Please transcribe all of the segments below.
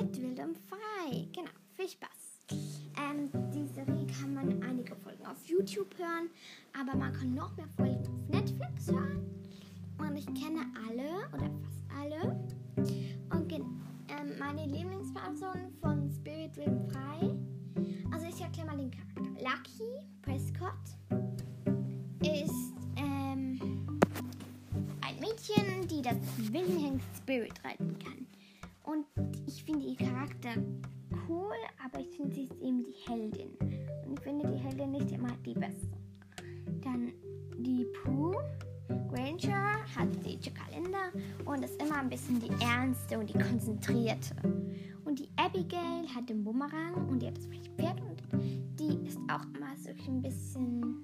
mit Wild und Frei. Genau, viel Spaß. Ähm, die Serie kann man einige Folgen auf YouTube hören, aber man kann noch mehr Folgen auf Netflix hören. Und ich kenne alle oder fast alle. Und ähm, meine Lieblingspersonen von Spirit Wild und Frei. Also ich erkläre mal den Charakter. Lucky Prescott ist ähm, ein Mädchen, die das Wilhelm Spirit reiten kann. Und ich finde ihr Charakter cool, aber ich finde, sie ist eben die Heldin. Und ich finde die Heldin nicht immer die beste. Dann die Pooh. Granger hat die Kalender und ist immer ein bisschen die ernste und die konzentrierte. Und die Abigail hat den Bumerang und die hat das Pferd und die ist auch immer so ein bisschen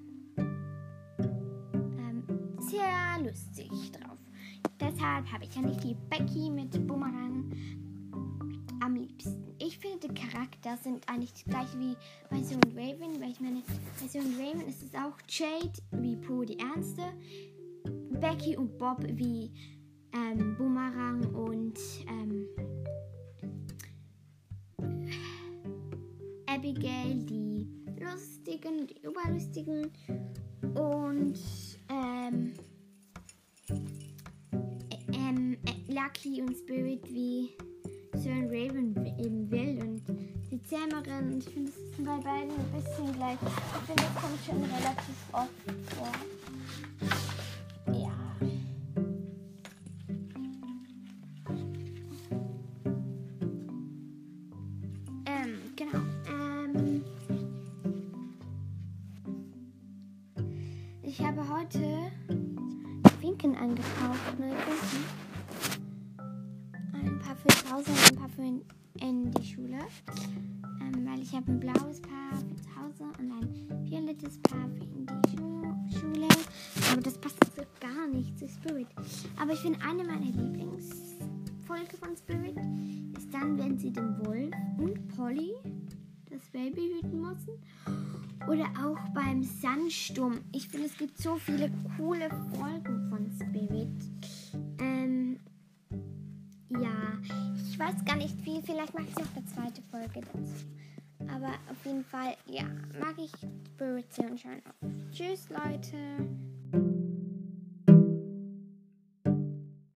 ähm, sehr lustig drauf. Deshalb habe ich ja nicht die Becky mit Bumerang am liebsten. Ich finde, die Charakter sind eigentlich das gleiche wie bei Sue und Raven, weil ich meine, bei Sue und Raven ist es auch Jade wie Pooh die Ernste, Becky und Bob wie ähm, Boomerang und ähm, Abigail die lustigen, die überlustigen und ähm, Lucky und Spirit wie Sir Raven eben will und die Zähmerin. Ich finde, das ist bei beiden ein bisschen gleich. Ich finde, das kommt schon relativ oft vor. Ja. Ähm, genau. Ähm, ich habe heute Finken angekauft, neue Finken. Paar für zu Hause und ein paar für in, in die Schule. Ähm, weil ich habe ein blaues Paar für zu Hause und ein violettes Paar für in die Schu Schule. Aber das passt so gar nicht zu Spirit. Aber ich finde, eine meiner Lieblingsfolge von Spirit ist dann, wenn sie den Wolf und Polly das Baby hüten müssen. Oder auch beim Sandsturm. Ich finde, es gibt so viele coole Folgen von Spirit. Weiß gar nicht wie. Vielleicht mache ich noch eine zweite Folge dazu. Aber auf jeden Fall, ja, mag ich Spirit sehr und schauen auf. Tschüss, Leute.